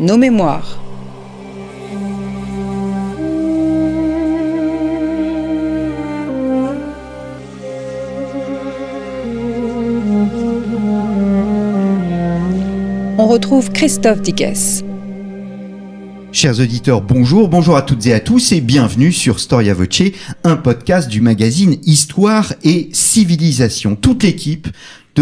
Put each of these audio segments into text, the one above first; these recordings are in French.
nos mémoires. On retrouve Christophe Dickès. Chers auditeurs, bonjour, bonjour à toutes et à tous et bienvenue sur Storia Voce, un podcast du magazine Histoire et Civilisation. Toute l'équipe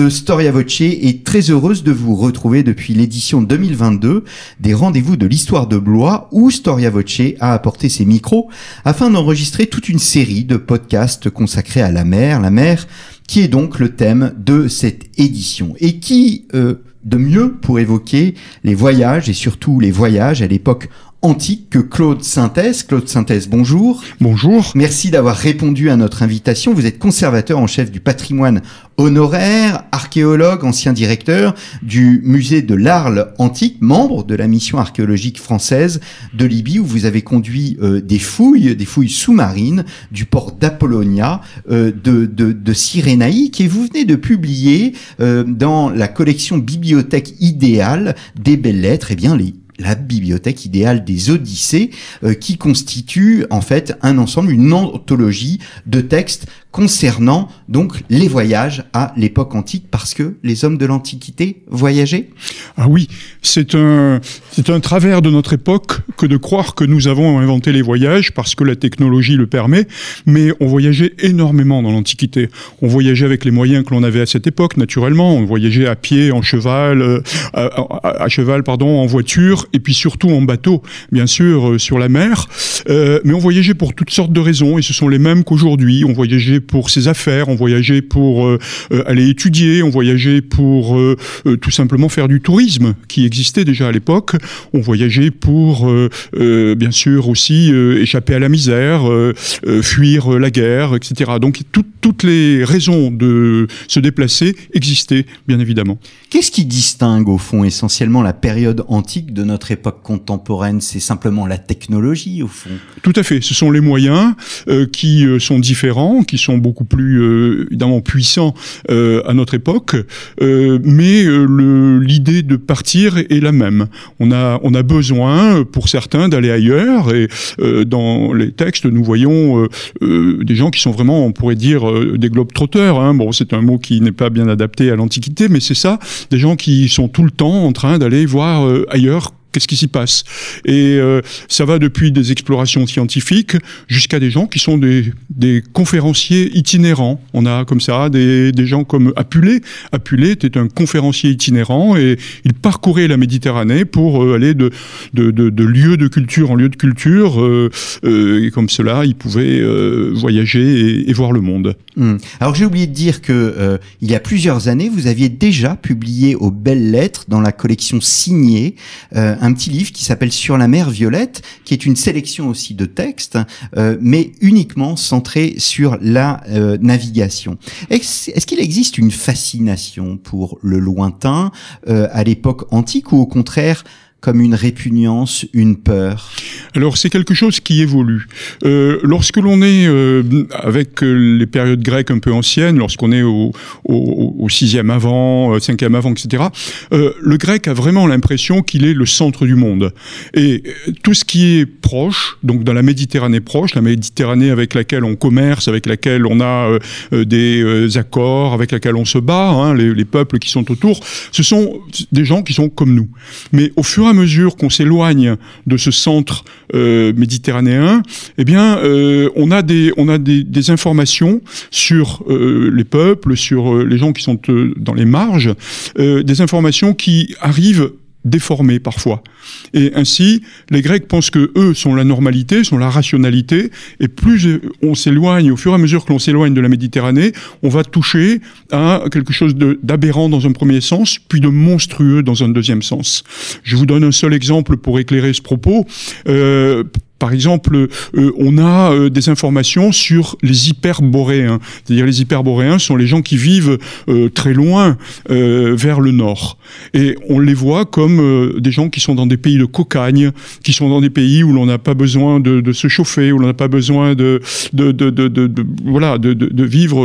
Storia Voce est très heureuse de vous retrouver depuis l'édition 2022 des rendez-vous de l'histoire de Blois où Storia Voce a apporté ses micros afin d'enregistrer toute une série de podcasts consacrés à la mer, la mer qui est donc le thème de cette édition. Et qui euh, de mieux pour évoquer les voyages et surtout les voyages à l'époque antique que Claude Synthèse. Claude Synthèse, bonjour. Bonjour. Merci d'avoir répondu à notre invitation. Vous êtes conservateur en chef du patrimoine honoraire, archéologue, ancien directeur du musée de l'Arles antique, membre de la mission archéologique française de Libye où vous avez conduit euh, des fouilles, des fouilles sous-marines du port d'Apollonia, euh, de, de, de Cyrénaïque et vous venez de publier euh, dans la collection Bibliothèque idéale des belles lettres, et eh bien les la bibliothèque idéale des Odyssées, euh, qui constitue en fait un ensemble, une anthologie de textes concernant donc les voyages à l'époque antique parce que les hommes de l'Antiquité voyageaient? Ah oui, c'est un, c'est un travers de notre époque que de croire que nous avons inventé les voyages parce que la technologie le permet, mais on voyageait énormément dans l'Antiquité. On voyageait avec les moyens que l'on avait à cette époque, naturellement. On voyageait à pied, en cheval, euh, à, cheval, pardon, en voiture, et puis surtout en bateau, bien sûr, euh, sur la mer. Euh, mais on voyageait pour toutes sortes de raisons, et ce sont les mêmes qu'aujourd'hui. On voyageait pour ses affaires, on voyageait pour euh, euh, aller étudier, on voyageait pour euh, tout simplement faire du tourisme qui existait déjà à l'époque, on voyageait pour bien sûr aussi échapper à la misère, fuir la guerre, etc. Donc toutes les raisons de se déplacer existaient bien évidemment. Qu'est-ce qui distingue au fond essentiellement la période antique de notre époque contemporaine? C'est simplement la technologie au fond? Tout à fait, ce sont les moyens qui sont différents, qui sont beaucoup plus euh, évidemment puissants euh, à notre époque, euh, mais l'idée de partir est la même. On a on a besoin pour certains d'aller ailleurs et dans les textes nous voyons des gens qui sont vraiment on pourrait dire des globetrotters. Hein. Bon c'est un mot qui n'est pas bien adapté à l'Antiquité, mais c'est ça, des gens qui sont tout le temps en train d'aller voir ailleurs qu'est-ce qui s'y passe? Et euh, ça va depuis des explorations scientifiques jusqu'à des gens qui sont des, conférenciers itinérants. On a comme ça des, gens comme Apulé. Apulé était un conférencier itinérant et il parcourait la Méditerranée pour euh, aller de, lieu de culture en lieu de culture. Euh, et comme cela, il pouvait voyager et, voir le monde. Hum. Alors j'ai oublié de dire que il y a plusieurs années, vous aviez déjà publié aux belles lettres dans la collection signée un petit livre qui s'appelle Sur la mer violette, qui est une sélection aussi de textes, euh, mais uniquement centré sur la euh, navigation. Est-ce qu'il existe une fascination pour le lointain euh, à l'époque antique ou au contraire comme une répugnance, une peur Alors c'est quelque chose qui évolue. Euh, lorsque l'on est euh, avec euh, les périodes grecques un peu anciennes, lorsqu'on est au, au, au, sixième avant, cinquième avant, etc., le grec a vraiment l'impression qu'il est le centre du monde. Et tout ce qui est proche, donc dans la Méditerranée proche, la Méditerranée avec laquelle on commerce, avec laquelle on a des accords, avec laquelle on se bat, hein, les, les peuples qui sont autour, ce sont des gens qui sont comme nous. Mais au fur à mesure qu'on s'éloigne de ce centre euh, méditerranéen, eh euh, on a des informations sur euh, les peuples, sur les gens qui sont dans les marges, des informations qui arrivent déformés parfois. Et ainsi, les Grecs pensent que eux sont la normalité, sont la rationalité, et plus on s'éloigne, au fur et à mesure que l'on s'éloigne de la Méditerranée, on va toucher à quelque chose d'aberrant dans un premier sens, puis de monstrueux dans un deuxième sens. Je vous donne un seul exemple pour éclairer ce propos. Euh, par exemple, euh, on a euh, des informations sur les hyperboréens. C'est-à-dire les hyperboréens sont les gens qui vivent euh, très loin euh, vers le nord. Et on les voit comme euh, des gens qui sont dans des pays de cocagne, qui sont dans des pays où l'on n'a pas besoin de, de, se chauffer, où l'on n'a pas besoin de, de, de voilà, de, vivre,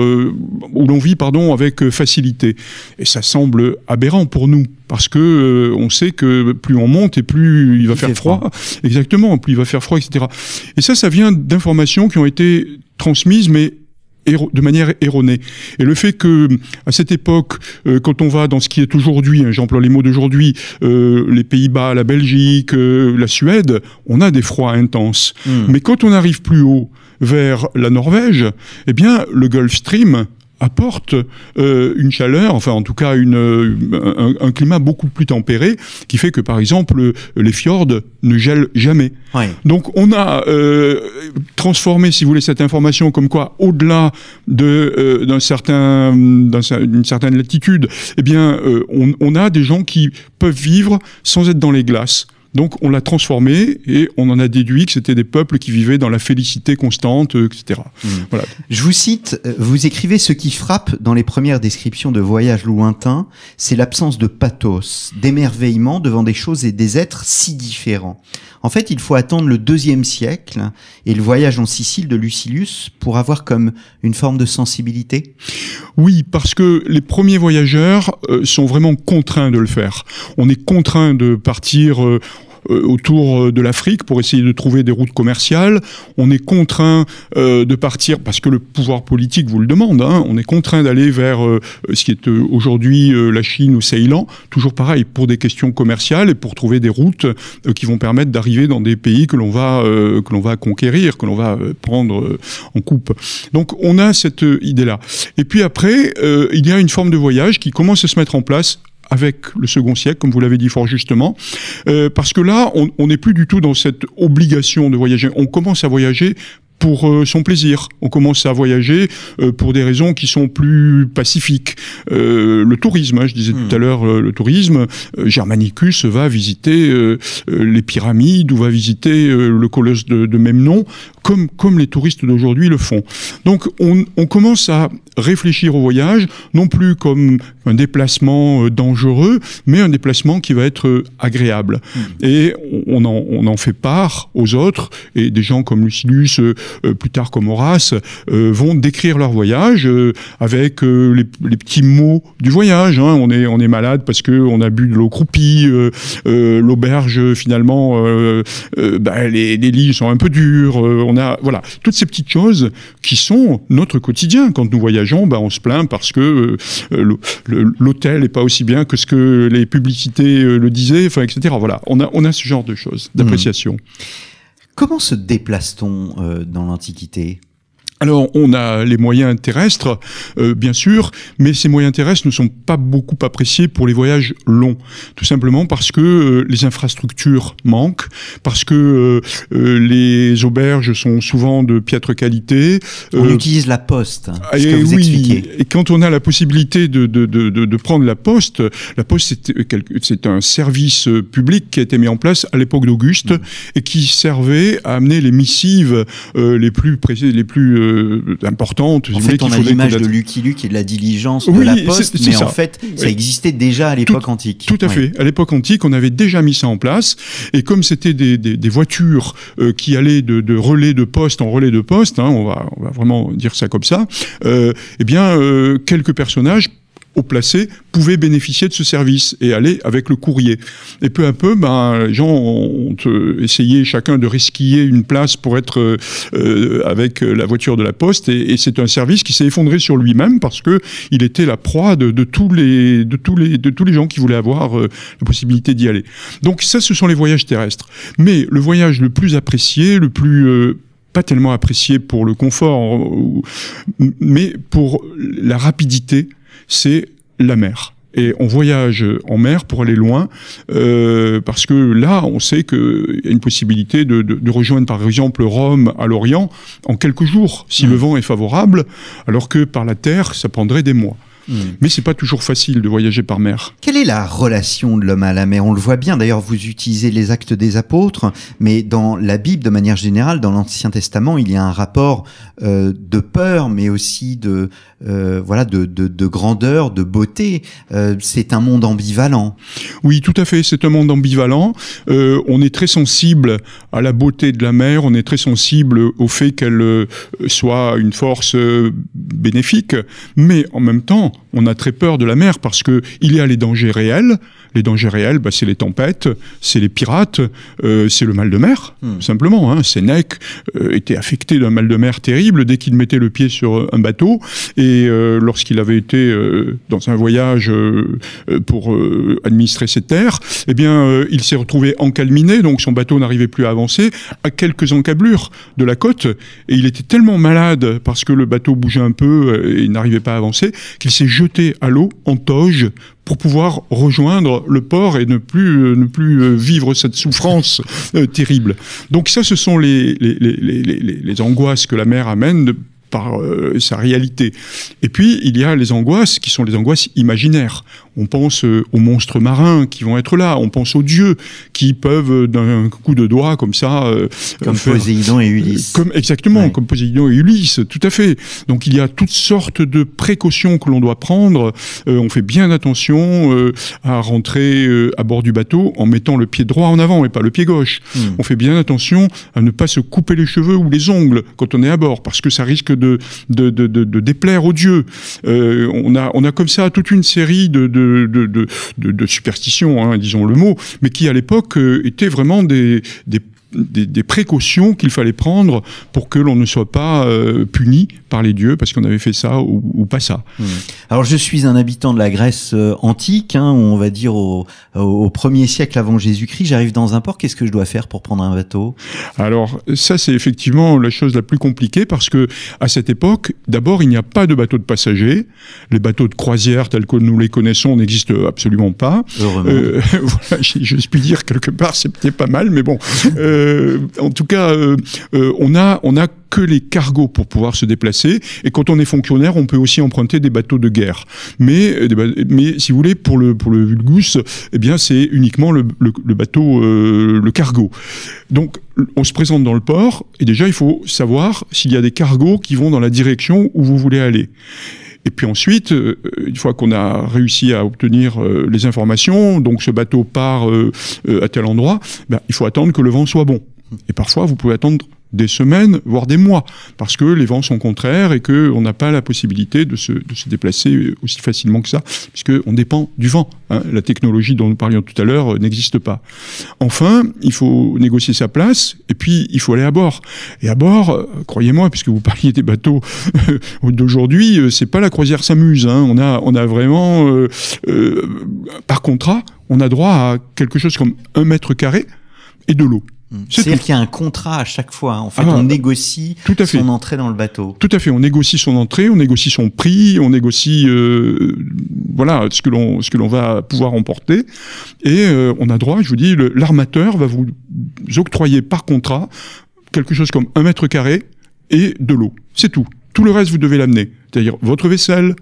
où l'on vit pardon, avec facilité. Et ça semble aberrant pour nous parce que euh, on sait que plus on monte et plus il va faire froid. Exactement, plus il va faire froid, etc. Et ça, ça vient d'informations qui ont été transmises, mais de manière erronée. Et le fait que, à cette époque, euh, quand on va dans ce qui est aujourd'hui, hein, j'emploie les mots d'aujourd'hui, euh, les Pays-Bas, la Belgique, euh, la Suède, on a des froids intenses. Hmm. Mais quand on arrive plus haut, vers la Norvège, eh bien, le Gulf Stream apporte euh, une chaleur, enfin en tout cas une, euh, un, climat beaucoup plus tempéré, qui fait que par exemple les fjords ne gèlent jamais. Donc on a euh, transformé, si vous voulez, cette information comme quoi au-delà de d'un certain d'une certaine latitude, eh bien on, on a des gens qui peuvent vivre sans être dans les glaces. Donc on l'a transformé et on en a déduit que c'était des peuples qui vivaient dans la félicité constante, euh, etc. Hmm. Voilà. Je vous cite, euh, vous écrivez ce qui frappe dans les premières descriptions de voyages lointains, c'est l'absence de pathos, d'émerveillement devant des choses et des êtres si différents. En fait, il faut attendre le deuxième siècle et le voyage en Sicile de Lucilius pour avoir comme une forme de sensibilité? Oui, parce que les premiers voyageurs euh, sont vraiment contraints de le faire. On est contraint de partir. Euh, autour euh, de l'Afrique pour essayer de trouver des routes commerciales. On est contraint euh, de partir, parce que le pouvoir politique vous le demande, hein, on est contraint d'aller vers ce qui est aujourd'hui la Chine ou Ceylan, toujours pareil, pour des questions commerciales et pour trouver des routes qui vont permettre d'arriver dans des pays que l'on va, que l'on va conquérir, que l'on va prendre en coupe. Donc on a cette idée-là. Et puis après, il y a une forme de voyage qui commence à se mettre en place avec le second siècle, comme vous l'avez dit fort justement, euh, parce que là, on n'est plus du tout dans cette obligation de voyager. On commence à voyager pour euh, son plaisir. On commence à voyager euh, pour des raisons qui sont plus pacifiques. Euh, le tourisme, hein, je disais tout à hmm. l'heure, le tourisme, Germanicus va visiter les pyramides ou va visiter le colosse de, de, même nom, comme, comme les touristes d'aujourd'hui le font. Donc on, on, commence à réfléchir au voyage, non plus comme un déplacement dangereux, mais un déplacement qui va être agréable. Hmm. Et on en, on en, fait part aux autres, et des gens comme Lucilius, euh, plus tard comme Horace, euh, vont décrire leur voyage euh, avec les, petits mots du voyage. Hein. On, est, on est malade parce qu'on a bu de l'eau croupie, l'auberge finalement, bah, les, les, lits sont un peu durs. on a voilà toutes ces petites choses qui sont notre quotidien. Quand nous voyageons, bah, on se plaint parce que l'hôtel n'est pas aussi bien que ce que les publicités le disaient, etc. Voilà, on a, on a ce genre de choses, d'appréciation. Comment se déplace-t-on euh, dans l'Antiquité? Alors, on a les moyens terrestres, euh, bien sûr, mais ces moyens terrestres ne sont pas beaucoup appréciés pour les voyages longs, tout simplement parce que euh, les infrastructures manquent, parce que euh, les auberges sont souvent de piètre qualité. On utilise la poste, ce et que vous oui, Et quand on a la possibilité de, de, de, de prendre la poste, la poste c'est un service public qui a été mis en place à l'époque d'Auguste mmh. et qui servait à amener les missives les plus précises, les plus euh, importante. En fait, on a l'image de Lucky Luke et de la diligence de la poste, mais en fait, ça existait déjà à l'époque antique. Tout à fait. À l'époque antique, on avait déjà mis ça en place. Et comme c'était des, des, des, voitures euh, qui allaient de, de, relais de poste en relais de poste, hein, on, va, on va vraiment dire ça comme ça, euh, eh bien, euh, quelques personnages au placé pouvaient bénéficier de ce service et aller avec le courrier. Et peu à peu, ben, les gens ont essayé chacun de resquiller une place pour être euh, avec la voiture de la poste et, c'est un service qui s'est effondré sur lui-même parce que il était la proie de, tous les de tous les de tous les gens qui voulaient avoir euh, la possibilité d'y aller. Donc ça, ce sont les voyages terrestres. Mais le voyage le plus apprécié, le plus euh, pas tellement apprécié pour le confort, mais pour la rapidité, c'est la mer. Et on voyage en mer pour aller loin, euh, parce que là, on sait qu'il y a une possibilité de, rejoindre par exemple Rome à l'Orient en quelques jours, si mmh. le vent est favorable, alors que par la terre, ça prendrait des mois. Mais hmm. Mais c'est pas toujours facile de voyager par mer. Quelle est la relation de l'homme à la mer? On le voit bien. D'ailleurs, vous utilisez les actes des apôtres, mais dans la Bible, de manière générale, dans l'Ancien Testament, il y a un rapport euh, de peur, mais aussi de euh, voilà de, de, grandeur, de beauté. Euh, c'est un monde ambivalent. Oui, tout à fait. C'est un monde ambivalent. on est très sensible à la beauté de la mer. On est très sensible au fait qu'elle soit une force bénéfique, mais en même temps, on a très peur de la mer parce que il y a les dangers réels. Les dangers réels, bah, c'est les tempêtes, c'est les pirates, euh, c'est le mal de mer, Hmm. simplement. Hein. Sénèque euh, était affecté d'un mal de mer terrible dès qu'il mettait le pied sur un bateau. Et euh, lorsqu'il avait été euh, dans un voyage euh, euh, pour euh, administrer ses terres, eh bien, euh, il s'est retrouvé encalminé, donc son bateau n'arrivait plus à avancer, à quelques encablures de la côte. Et il était tellement malade parce que le bateau bougeait un peu euh, et n'arrivait pas à avancer qu'il s'est jeté à l'eau en toge pour pouvoir rejoindre le port et ne plus, euh, ne plus euh, vivre cette souffrance euh, terrible. Donc ça, ce sont les, les, les, les, les, les angoisses que la mer amène par euh, sa réalité. Et puis, il y a les angoisses qui sont les angoisses imaginaires. On pense euh, aux monstres marins qui vont être là, on pense aux dieux qui peuvent, euh, d'un coup de doigt, comme ça... euh, Comme faire- Poséidon et Ulysse. comme, exactement, Ouais. comme Poséidon et Ulysse, tout à fait. Donc il y a toutes sortes de précautions que l'on doit prendre. On fait bien attention à rentrer à bord du bateau en mettant le pied droit en avant et pas le pied gauche. Hmm. On fait bien attention à ne pas se couper les cheveux ou les ongles quand on est à bord, parce que ça risque de, de, déplaire aux dieux. Euh, on, a, on a comme ça toute une série de, de, superstitions, hein, disons le mot, mais qui à l'époque euh, étaient vraiment des des, des précautions qu'il fallait prendre pour que l'on ne soit pas euh, puni par les dieux parce qu'on avait fait ça ou, ou pas ça. Hmm. Alors je suis un habitant de la Grèce euh, antique, hein, on va dire au, au, premier siècle avant Jésus-Christ. J'arrive dans un port, qu'est-ce que je dois faire pour prendre un bateau? Alors ça c'est effectivement la chose la plus compliquée parce que à cette époque, d'abord il n'y a pas de bateaux de passagers, les bateaux de croisière tels que nous les connaissons n'existent absolument pas. Heureusement. Euh, voilà, je, je puis dire quelque part, c'est peut-être pas mal, mais bon. Euh, en tout cas, euh, euh, on a on a que les cargos pour pouvoir se déplacer. Et quand on est fonctionnaire, on peut aussi emprunter des bateaux de guerre. Mais euh, mais si vous voulez, pour le pour le Vulgus, eh bien c'est uniquement le, le, bateau euh, le cargo. Donc on se présente dans le port et déjà il faut savoir s'il y a des cargos qui vont dans la direction où vous voulez aller. Et puis ensuite, euh, une fois qu'on a réussi à obtenir euh, les informations, donc ce bateau part euh, à tel endroit, ben, il faut attendre que le vent soit bon. Et parfois, vous pouvez attendre des semaines, voire des mois, parce que les vents sont contraires et que on n'a pas la possibilité de se, de se déplacer aussi facilement que ça, puisque on dépend du vent. hein. La technologie dont nous parlions tout à l'heure euh, n'existe pas. Enfin, il faut négocier sa place, et puis il faut aller à bord. Et à bord, euh, croyez-moi, puisque vous parliez des bateaux d'aujourd'hui, euh, c'est pas la croisière s'amuse. Hein. On a, on a vraiment, par contrat, on a droit à quelque chose comme un mètre carré et de l'eau. C'est C'est-à-dire qu'il y a un contrat à chaque fois. hein. En fait, Ah, on négocie tout à fait. son entrée dans le bateau. Tout à fait. On négocie son entrée, on négocie son prix, on négocie euh, voilà ce que l'on ce que l'on va pouvoir emporter, et euh, on a droit. Je vous dis, l'armateur va vous octroyer par contrat quelque chose comme un mètre carré et de l'eau. C'est tout. Tout le reste vous devez l'amener, c'est-à-dire votre vaisselle,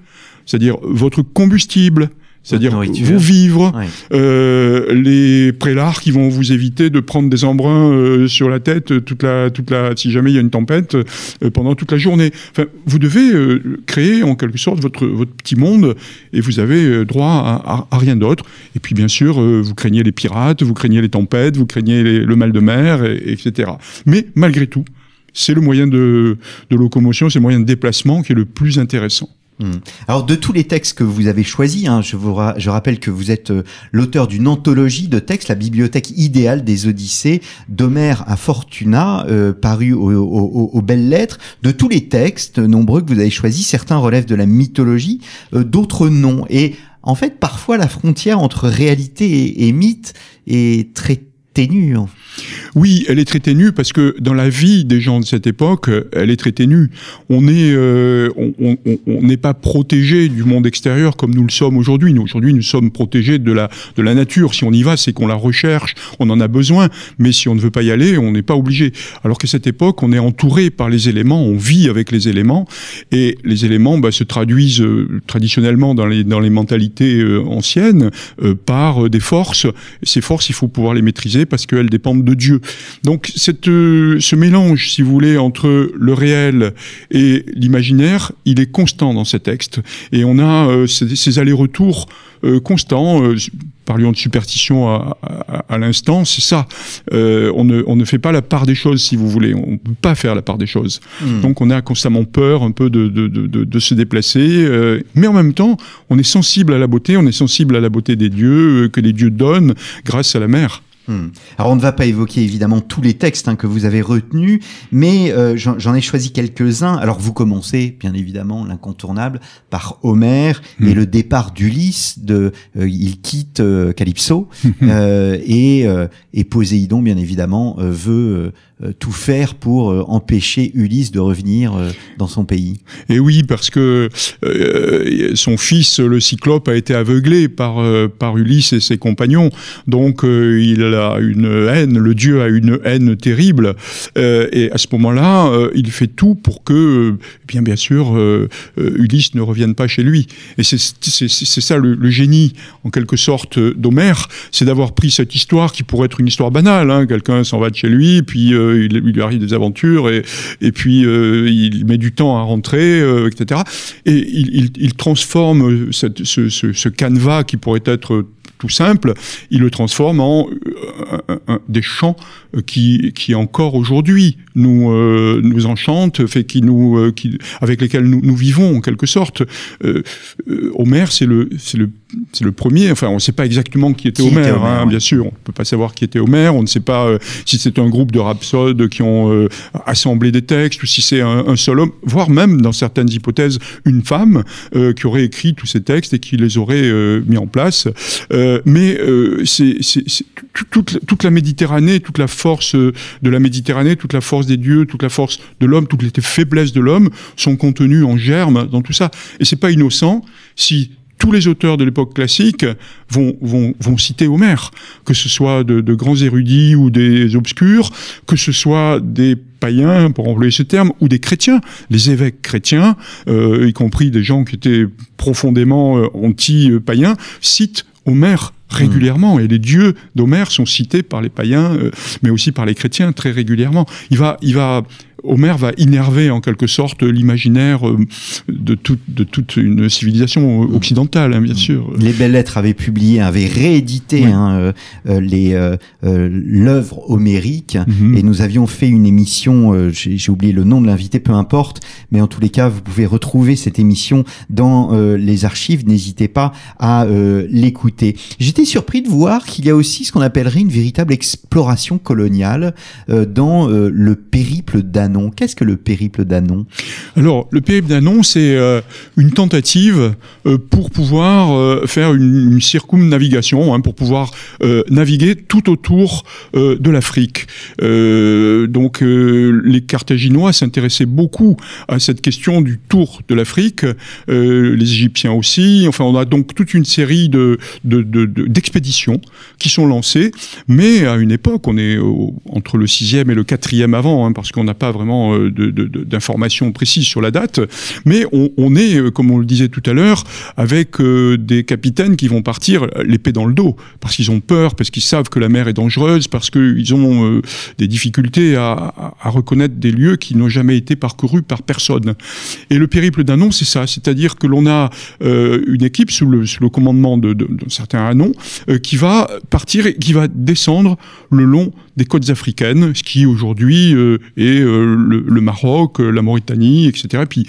c'est-à-dire votre combustible. C'est-à-dire vivres, Ouais. euh, les prélards qui vont vous éviter de prendre des embruns euh, sur la tête toute la, toute la, si jamais il y a une tempête euh, pendant toute la journée. Enfin, vous devez euh, créer en quelque sorte votre, votre petit monde et vous avez euh, droit à, à- à rien d'autre. Et puis bien sûr, euh, vous craignez les pirates, vous craignez les tempêtes, vous craignez les- le mal de mer, et- etc. Mais malgré tout, c'est le moyen de, de locomotion, c'est le moyen de déplacement qui est le plus intéressant. Hmm. Alors, de tous les textes que vous avez choisis, hein, je, vous rappelle que vous êtes euh, l'auteur d'une anthologie de textes, la bibliothèque idéale des Odyssées, d'Homère à Fortuna, euh, paru au- au- au- aux belles lettres. De tous les textes nombreux que vous avez choisis, certains relèvent de la mythologie, euh, d'autres non. Et en fait, parfois, la frontière entre réalité et mythe est très ténue. Oui, elle est très ténue parce que dans la vie des gens de cette époque, elle est très ténue. On est, euh, on- on on- n'est pas protégé du monde extérieur comme nous le sommes aujourd'hui. Nous aujourd'hui, nous sommes protégés de la de la nature. Si on y va, c'est qu'on la recherche, on en a besoin. Mais si on ne veut pas y aller, on n'est pas obligé. Alors qu'à cette époque, on est entouré par les éléments, on vit avec les éléments, et les éléments bah, se traduisent euh, traditionnellement dans les dans les mentalités euh, anciennes euh, par euh, des forces. Ces forces, il faut pouvoir les maîtriser parce qu'elles dépendent de Dieu. Donc cette, ce mélange, si vous voulez, entre le réel et l'imaginaire, il est constant dans ces textes. Et on a ces, ces allers-retours constants parlions de superstition à, à, l'instant, c'est ça. Euh, on, ne, on, ne, fait pas la part des choses, si vous voulez. On ne peut pas faire la part des choses. Hmm. Donc on a constamment peur un peu de, de, de, de se déplacer. Euh, mais en même temps, on est sensible à la beauté, on est sensible à la beauté des dieux, euh, que les dieux donnent grâce à la mer. Hmm. Alors on ne va pas évoquer évidemment tous les textes hein, que vous avez retenus, mais euh, j'en ai choisi quelques-uns. Alors vous commencez bien évidemment l'incontournable par Homère hmm. et le départ d'Ulysse. De, euh, il quitte euh, Calypso et, et Poséidon bien évidemment veut euh, tout faire pour euh, empêcher Ulysse de revenir euh, dans son pays. Et oui, parce que son fils, le Cyclope, a été aveuglé par, par Ulysse et ses compagnons. Donc il a une haine, le dieu a une haine terrible. et à ce moment-là, il fait tout pour que, bien bien sûr, Ulysse ne revienne pas chez lui. Et c'est ça le, le, génie, en quelque sorte, d'Homère, c'est d'avoir pris cette histoire qui pourrait être une histoire banale. Hein. Quelqu'un s'en va de chez lui, puis il, lui arrive des aventures et, puis euh, il met du temps à rentrer, euh, etc. Et il, transforme ce, canevas qui pourrait être tout simple, il le transforme en euh, des chants qui, qui encore aujourd'hui nous euh, nous enchantent, fait qui nous qui, avec lesquels nous, nous vivons en quelque sorte. Euh, Homère, c'est le c'est le c'est le premier. Enfin, on ne sait pas exactement qui était Homère, hein, bien sûr. On peut pas savoir qui était Homère. On ne sait pas si c'est un groupe de rhapsodes qui ont assemblé des textes ou si c'est un, un, seul homme, voire même dans certaines hypothèses une femme qui aurait écrit tous ces textes et qui les aurait mis en place. Euh, mais euh, c'est toute, toute, la Méditerranée, toute la force de la Méditerranée, toute la force des dieux, toute la force de l'homme, toutes les faiblesses de l'homme sont contenues en germe dans tout ça. Et c'est pas innocent si tous les auteurs de l'époque classique vont, vont, vont, citer Homère, que ce soit de, grands érudits ou des obscurs, que ce soit des païens, pour employer ce terme, ou des chrétiens. Les évêques chrétiens, euh, y compris des gens qui étaient profondément euh, anti-païens, citent Homère régulièrement. Et les dieux d'Homère sont cités par les païens euh, mais aussi par les chrétiens très régulièrement. Il va il va Homère va innerver en quelque sorte l'imaginaire euh, de, tout, de toute une civilisation occidentale, hein, bien sûr. Les Belles Lettres avaient publié, avaient réédité oui. hein, euh, euh les euh, euh, l'œuvre homérique, mm -hmm. et nous avions fait une émission. Euh, J'ai oublié le nom de l'invité, peu importe, mais en tous les cas, vous pouvez retrouver cette émission dans les archives. N'hésitez pas à l'écouter. J'étais surpris de voir qu'il y a aussi ce qu'on appellerait une véritable exploration coloniale dans le périple d'Anne Qu'est-ce que le périple d'Anon? Alors, le périple d'Anon, c'est euh, une tentative euh, pour pouvoir euh, faire une, circumnavigation, hein, pour pouvoir naviguer tout autour de l'Afrique. donc, les Carthaginois s'intéressaient beaucoup à cette question du tour de l'Afrique, les Égyptiens aussi. Enfin, on a donc toute une série de, d'expéditions de, de, qui sont lancées, mais à une époque, on est entre le 6e et le 4e avant, hein, parce qu'on n'a pas vraiment vraiment euh, d'informations précises sur la date, mais on, est, euh, comme on le disait tout à l'heure, avec euh, des capitaines qui vont partir l'épée dans le dos, parce qu'ils ont peur, parce qu'ils savent que la mer est dangereuse, parce qu'ils ont des difficultés à, reconnaître des lieux qui n'ont jamais été parcourus par personne. Et le périple d'un nom, c'est ça, c'est-à-dire que l'on a une équipe sous le, commandement d'un certain Anon qui va partir et qui va descendre le long des côtes africaines, ce qui aujourd'hui est le, le, Maroc, euh, la Mauritanie, etc. Et puis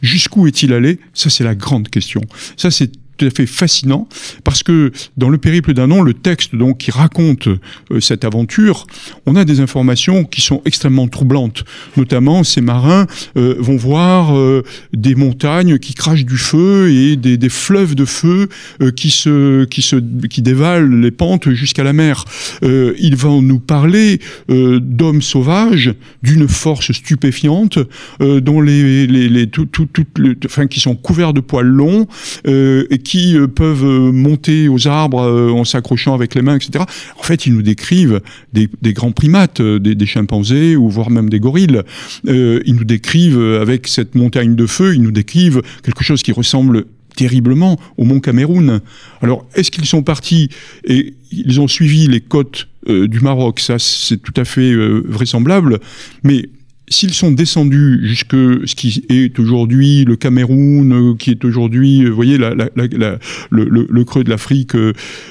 jusqu'où est-il allé? Ça, c'est la grande question. Ça, c'est tout à fait fascinant parce que dans le périple d'un nom, le texte donc qui raconte euh, cette aventure, on a des informations qui sont extrêmement troublantes. Notamment, ces marins euh, vont voir euh, des montagnes qui crachent du feu et des, fleuves de feu qui se qui se qui dévalent les pentes jusqu'à la mer. Ils vont nous parler d'hommes sauvages d'une force stupéfiante dont les les, tout, tout, tout enfin qui sont couverts de poils longs et qui euh, peuvent euh, monter aux arbres euh, en s'accrochant avec les mains, etc. En fait, ils nous décrivent des, grands primates, des, chimpanzés ou voire même des gorilles. ils nous décrivent avec cette montagne de feu, ils nous décrivent quelque chose qui ressemble terriblement au Mont Cameroun. Alors, est-ce qu'ils sont partis et ils ont suivi les côtes du Maroc? Ça, c'est tout à fait vraisemblable. Mais s'ils sont descendus jusque ce qui est aujourd'hui le Cameroun, euh, qui est aujourd'hui, vous voyez, le, creux de l'Afrique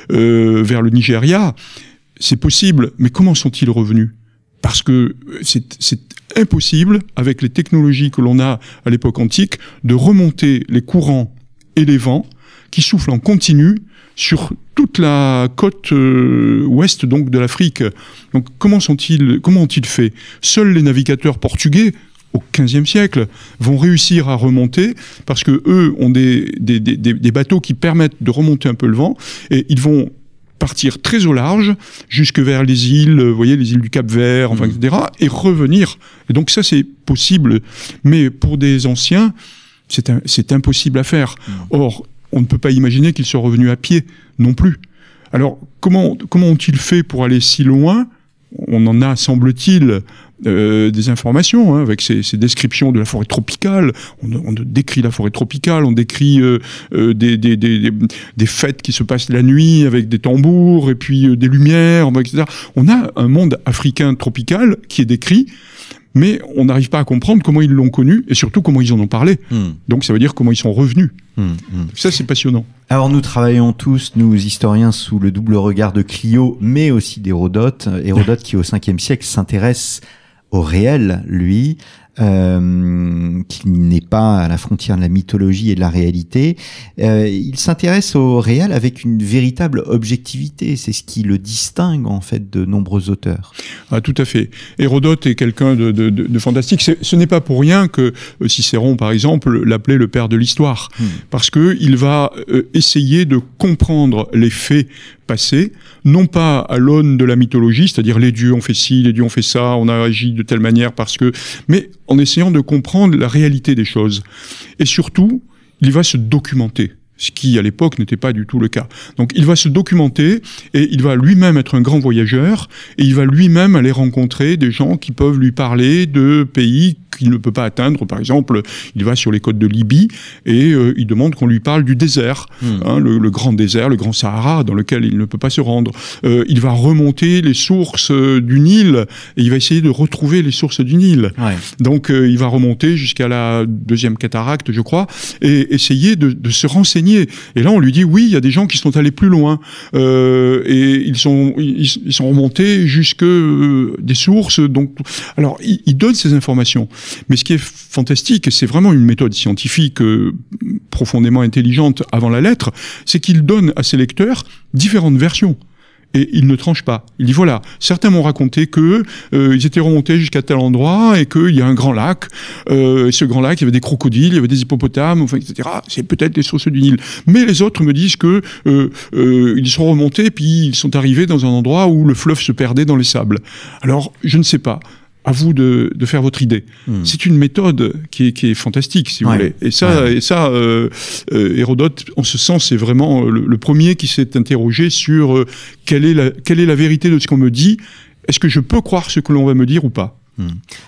vers le Nigeria, c'est possible. Mais comment sont-ils revenus? Parce que c'est impossible, avec les technologies que l'on a à l'époque antique, de remonter les courants et les vents qui soufflent en continu sur toute la côte euh, ouest donc de l'Afrique. Donc comment sont-ils comment ont-ils fait? Seuls les navigateurs portugais au XVe siècle vont réussir à remonter parce que eux ont des, des, des, des bateaux qui permettent de remonter un peu le vent et ils vont partir très au large jusque vers les îles, vous voyez, les îles du Cap Vert, enfin, etc., et revenir. Et donc ça, c'est possible. Mais pour des anciens, c'est impossible à faire. Mm. Or, on ne peut pas imaginer qu'ils soient revenus à pied non plus. Alors, comment, comment ont-ils fait pour aller si loin? On en a, semble-t-il, euh, des informations, hein, avec ces, ces, descriptions de la forêt tropicale. On, on, décrit la forêt tropicale, on décrit euh, euh des, des, des, des, fêtes qui se passent la nuit avec des tambours et puis euh, des lumières, etc. On a un monde africain tropical qui est décrit mais on n'arrive pas à comprendre comment ils l'ont connu et surtout comment ils en ont parlé. Hmm. Donc ça veut dire comment ils sont revenus. Hmm, hmm. Ça, c'est passionnant. Alors nous travaillons tous, nous historiens, sous le double regard de Clio, mais aussi d'Hérodote. Hérodote qui, au 5e siècle, s'intéresse au réel, lui, euh, qui n'est pas à la frontière de la mythologie et de la réalité. Euh, il s'intéresse au réel avec une véritable objectivité. C'est ce qui le distingue en fait de nombreux auteurs. Ah, tout à fait. Hérodote est quelqu'un de, de, de, fantastique. Ce n'est pas pour rien que euh, Cicéron, par exemple, l'appelait le père de l'histoire, hmm. parce que il va essayer de comprendre les faits non pas à l'aune de la mythologie, c'est-à-dire les dieux ont fait ci, les dieux ont fait ça, on a agi de telle manière parce que, mais en essayant de comprendre la réalité des choses. Et surtout, il va se documenter ce qui à l'époque n'était pas du tout le cas. Donc il va se documenter et il va lui-même être un grand voyageur et il va lui-même aller rencontrer des gens qui peuvent lui parler de pays qu'il ne peut pas atteindre. Par exemple, il va sur les côtes de Libye et euh, il demande qu'on lui parle du désert, hmm. hein, le, grand désert, le grand Sahara, dans lequel il ne peut pas se rendre. Euh, il va remonter les sources euh, du Nil et il va essayer de retrouver les sources du Nil. Donc il va remonter jusqu'à la deuxième cataracte, je crois, et essayer de, de, se renseigner. Et là, on lui dit oui, il y a des gens qui sont allés plus loin et ils sont ils, remontés jusque des sources. Donc, alors il, il donne ces informations. Mais ce qui est fantastique, et c'est vraiment une méthode scientifique euh, profondément intelligente avant la lettre, c'est qu'il donne à ses lecteurs différentes versions et il ne tranche pas. Il dit voilà, certains m'ont raconté que euh, ils étaient remontés jusqu'à tel endroit et qu'il y a un grand lac. Euh, et ce grand lac, il y avait des crocodiles, il y avait des hippopotames, enfin, etc. C'est peut-être les sources du Nil. Mais les autres me disent que euh, euh, ils sont remontés puis ils sont arrivés dans un endroit où le fleuve se perdait dans les sables. Alors je ne sais pas à vous de, de, faire votre idée. Hmm. C'est une méthode qui est, qui est, fantastique, si vous voulez. Et ça, et ça euh, euh, Hérodote, en ce sens, c'est vraiment le, le, premier qui s'est interrogé sur euh, quelle, est la, quelle est la vérité de ce qu'on me dit. Est-ce que je peux croire ce que l'on va me dire ou pas?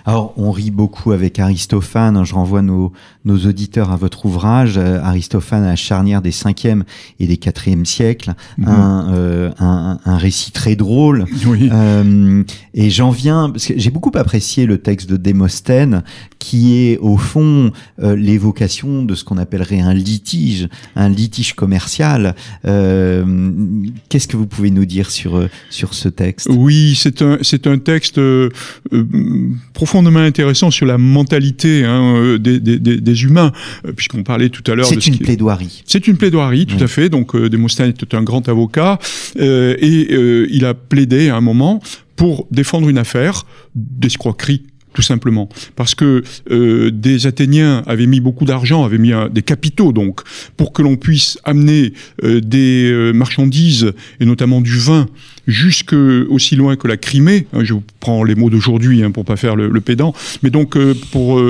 Alors, on rit beaucoup avec Aristophane. Je renvoie nos, nos auditeurs à votre ouvrage, euh, Aristophane à la charnière des 5e et des 4e siècles. Hmm. Euh, un, un, récit très drôle. Euh, et j'en viens, parce que j'ai beaucoup apprécié le texte de Démosthène, qui est au fond l'évocation de ce qu'on appellerait un litige, un litige commercial. Qu'est-ce que vous pouvez nous dire sur, sur ce texte? Oui, c'est un, c'est un texte profondément intéressant sur la mentalité hein, euh, des, des, des, humains, euh, puisqu'on parlait tout à l'heure. C'est une plaidoirie. C'est une plaidoirie, tout à fait. Donc, euh, Démosthène était un grand avocat euh, et euh, il a plaidé à un moment pour défendre une affaire d'escroquerie tout simplement. Parce que euh, des Athéniens avaient mis beaucoup d'argent, avaient mis des capitaux donc, pour que l'on puisse amener euh, des euh, marchandises, et notamment du vin, jusque aussi loin que la Crimée. Hein, je prends les mots d'aujourd'hui hein, pour pas faire le, le pédant, mais donc pour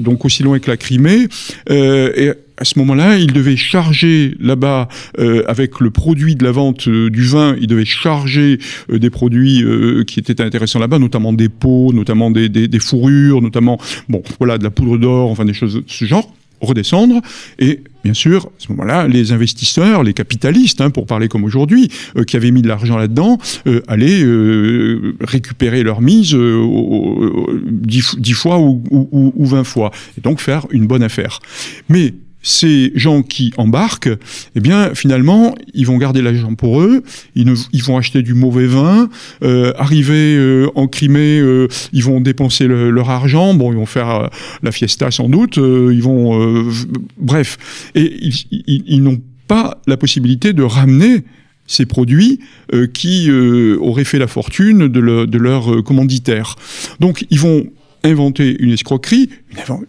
donc aussi loin que la Crimée. et à ce moment-là, il devait charger là-bas euh, avec le produit de la vente euh, du vin, il devait charger euh, des produits qui étaient intéressants là-bas, notamment des peaux, notamment des, des, des, fourrures, notamment bon voilà de la poudre d'or, enfin des choses de ce genre. redescendre. Et bien sûr, à ce moment-là, les investisseurs, les capitalistes, hein, pour parler comme aujourd'hui, euh, qui avaient mis de l'argent là-dedans, euh, allaient euh, récupérer leur mise 10, fois ou, ou, ou 20 fois, et donc faire une bonne affaire. Mais ces gens qui embarquent, eh bien, finalement, ils vont garder l'argent pour eux, ils, ils, vont acheter du mauvais vin, euh, arriver euh, en Crimée, euh, ils vont dépenser leur argent, bon, ils vont faire euh, la fiesta sans doute, euh, ils vont... bref, et ils, ils, n'ont pas la possibilité de ramener ces produits qui auraient fait la fortune de, le, de leur commanditaire. Donc, ils vont inventer une escroquerie,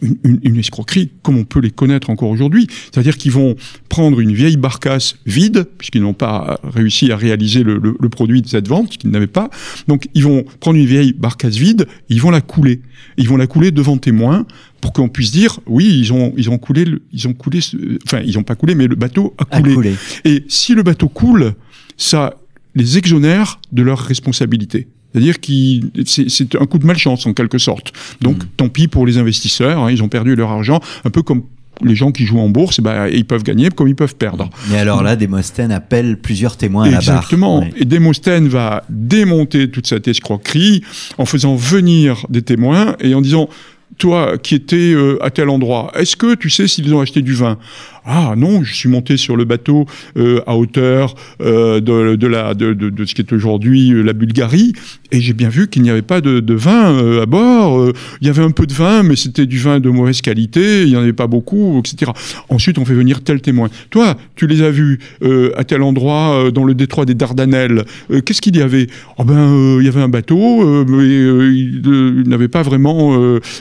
une, une, une, escroquerie comme on peut les connaître encore aujourd'hui. C'est-à-dire qu'ils vont prendre une vieille barcasse vide, puisqu'ils n'ont pas réussi à réaliser le, le, le produit de cette vente, qu'ils n'avaient pas. Donc ils vont prendre une vieille barcasse vide, ils vont la couler. Ils vont la couler devant témoins pour qu'on puisse dire oui, ils ont ils ont coulé, ils ont coulé, enfin ils n'ont pas coulé, mais le bateau a coulé. a coulé. Et si le bateau coule, ça les exonère de leurs responsabilités. C'est-à-dire que c'est un coup de malchance en quelque sorte. Donc mm. tant pis pour les investisseurs, hein, ils ont perdu leur argent, un peu comme les gens qui jouent en bourse, bah, ils peuvent gagner comme ils peuvent perdre. Mais alors là, Démosthène appelle plusieurs témoins à la barre. Exactement. Et Démosthène va démonter toute cette escroquerie en faisant venir des témoins et en disant toi qui étais euh, à tel endroit, est-ce que tu sais s'ils ont acheté du vin? Ah non, je suis monté sur le bateau euh, à hauteur euh, de, de, ce qui est aujourd'hui euh, la Bulgarie, et j'ai bien vu qu'il n'y avait pas de, vin à bord. Il y avait un peu de vin, mais c'était du vin de mauvaise qualité, il n'y en avait pas beaucoup, etc. Ensuite, on fait venir tel témoin. Toi, tu les as vus à tel endroit dans le détroit des Dardanelles. Qu'est-ce qu'il y avait? Oh ben, il y avait un bateau, mais il, n'avait pas vraiment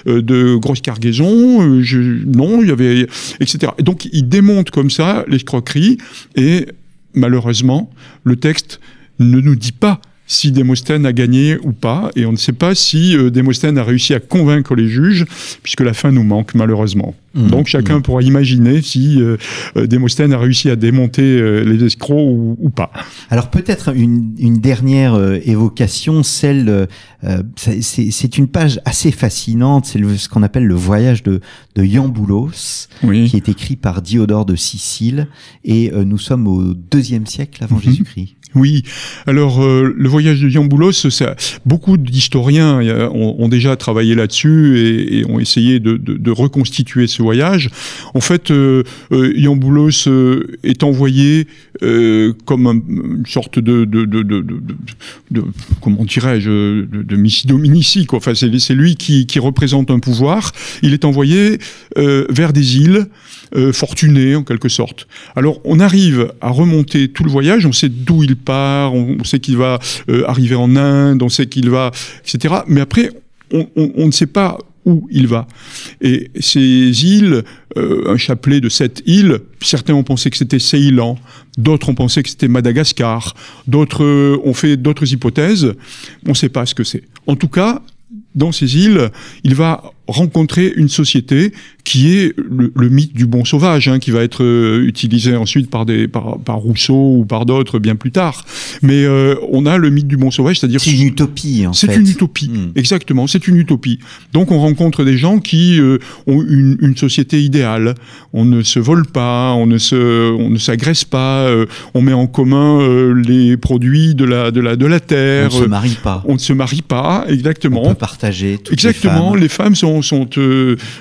de grosse cargaison. Je, non, il y avait, etc. Et donc, démonte comme ça l'escroquerie et malheureusement, le texte ne nous dit pas si Démosthène a gagné ou pas, et on ne sait pas si euh, Démosthène a réussi à convaincre les juges, puisque la fin nous manque malheureusement. Mmh. Donc chacun mmh. pourra imaginer si euh, euh, Démosthène a réussi à démonter euh, les escrocs ou, ou, pas. Alors peut-être une, une, dernière euh, évocation, celle, euh, c'est une page assez fascinante, c'est ce qu'on appelle le voyage de, de Iamboulos, oui. qui est écrit par Diodore de Sicile, et nous sommes au deuxième siècle avant mmh. Jésus-Christ. Oui. Alors, euh, le voyage de Iamboulos, ça, beaucoup d'historiens ont, ont, déjà travaillé là-dessus et, ont essayé de, reconstituer ce voyage. En fait, euh, euh, euh, est envoyé euh, comme un, une sorte de, de, de comment dirais-je, de, de Missi Dominici. Quoi. Enfin, c'est lui qui, qui, représente un pouvoir. Il est envoyé euh, vers des îles fortunées, en quelque sorte. Alors, on arrive à remonter tout le voyage. On sait d'où il part, on, sait qu'il va euh, arriver en Inde, on sait qu'il va, etc. Mais après, on, on, on, ne sait pas où il va. Et ces îles, euh, un chapelet de sept îles, certains ont pensé que c'était Ceylan, d'autres ont pensé que c'était Madagascar, d'autres euh, ont fait d'autres hypothèses, on ne sait pas ce que c'est. En tout cas, dans ces îles, il va rencontrer une société qui est le, le mythe du bon sauvage, hein, qui va être euh, utilisé ensuite par, des, par, par Rousseau ou par d'autres bien plus tard. Mais euh, on a le mythe du bon sauvage, c'est-à-dire... C'est une utopie, en fait. C'est une utopie, mmh. exactement, c'est une utopie. Donc on rencontre des gens qui euh, ont une, une, société idéale. On ne se vole pas, on ne se, on ne s'agresse pas, on met en commun les produits de la, de la, de la terre. On ne se marie pas. On ne se marie pas, exactement. On peut partager toutes Exactement, les femmes, les femmes sont, sont,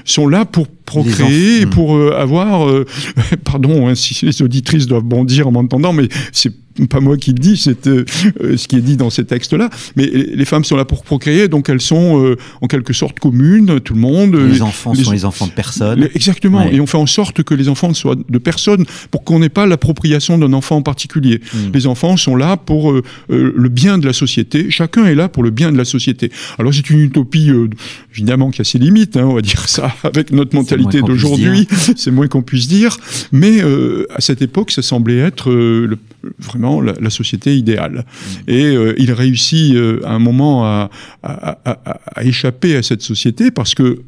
sont là pour procréer, pour euh, avoir, euh, pardon hein, si les auditrices doivent bondir en m'entendant, mais c'est pas moi qui le dis, c'est euh, ce qui est dit dans ces textes-là. Mais les femmes sont là pour procréer, donc elles sont euh, en quelque sorte communes, tout le monde. Les, enfants les, sont les enfants de personne. exactement. Ouais. Et on fait en sorte que les enfants soient de personne pour qu'on n'ait pas l'appropriation d'un enfant en particulier. Mm. Les enfants sont là pour euh, le bien de la société. Chacun est là pour le bien de la société. Alors c'est une utopie euh, évidemment qui a ses limites, hein, on va dire ça avec notre mentalité d'aujourd'hui. C'est moins qu'on puisse dire. Mais euh, à cette époque, ça semblait être le, vraiment la, société idéale. Et euh, il réussit euh, à un moment à, échapper à cette société parce que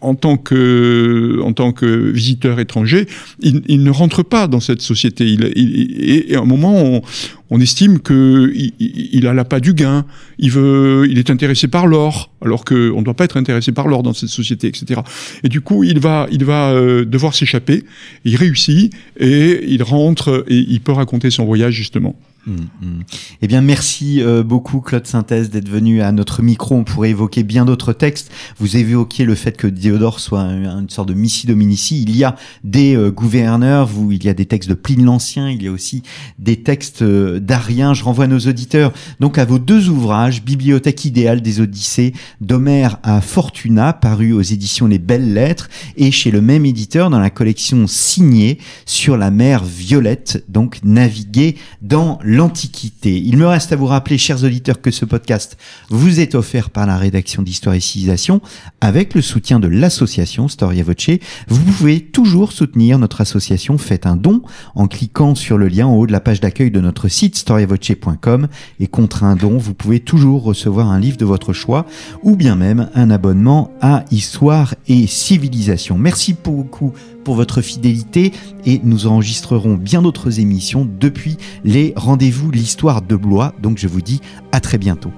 en tant que en tant que visiteur étranger, il, il ne rentre pas dans cette société. Il, il, et à un moment, on, on estime que il, a la pas du gain. Il veut, il est intéressé par l'or, alors que on ne doit pas être intéressé par l'or dans cette société, etc. Et du coup, il va, il va euh, devoir s'échapper. Il réussit et il rentre et il peut raconter son voyage justement. Mmh, mmh. Eh bien, merci euh, beaucoup, Claude Synthèse, d'être venu à notre micro. On pourrait évoquer bien d'autres textes. Vous évoquiez le fait que Diodore soit une sorte de missi dominici. Il y a des euh, gouverneurs, vous, il y a des textes de Pline l'Ancien, il y a aussi des textes euh, d'Arien. Je renvoie nos auditeurs donc à vos deux ouvrages, Bibliothèque idéale des Odyssées, d'Homère à Fortuna, paru aux éditions Les Belles Lettres, et chez le même éditeur dans la collection signée sur la mer Violette, donc naviguer dans l'Antiquité. Il me reste à vous rappeler, chers auditeurs, que ce podcast vous est offert par la rédaction d'Histoire et Civilisation avec le soutien de l'association Storia Voce. Vous pouvez toujours soutenir notre association. Faites un don en cliquant sur le lien en haut de la page d'accueil de notre site storiavoce.com et contre un don, vous pouvez toujours recevoir un livre de votre choix ou bien même un abonnement à Histoire et Civilisation. Merci beaucoup pour votre fidélité et nous enregistrerons bien d'autres émissions depuis les rendez-vous l'histoire de Blois. Donc je vous dis à très bientôt.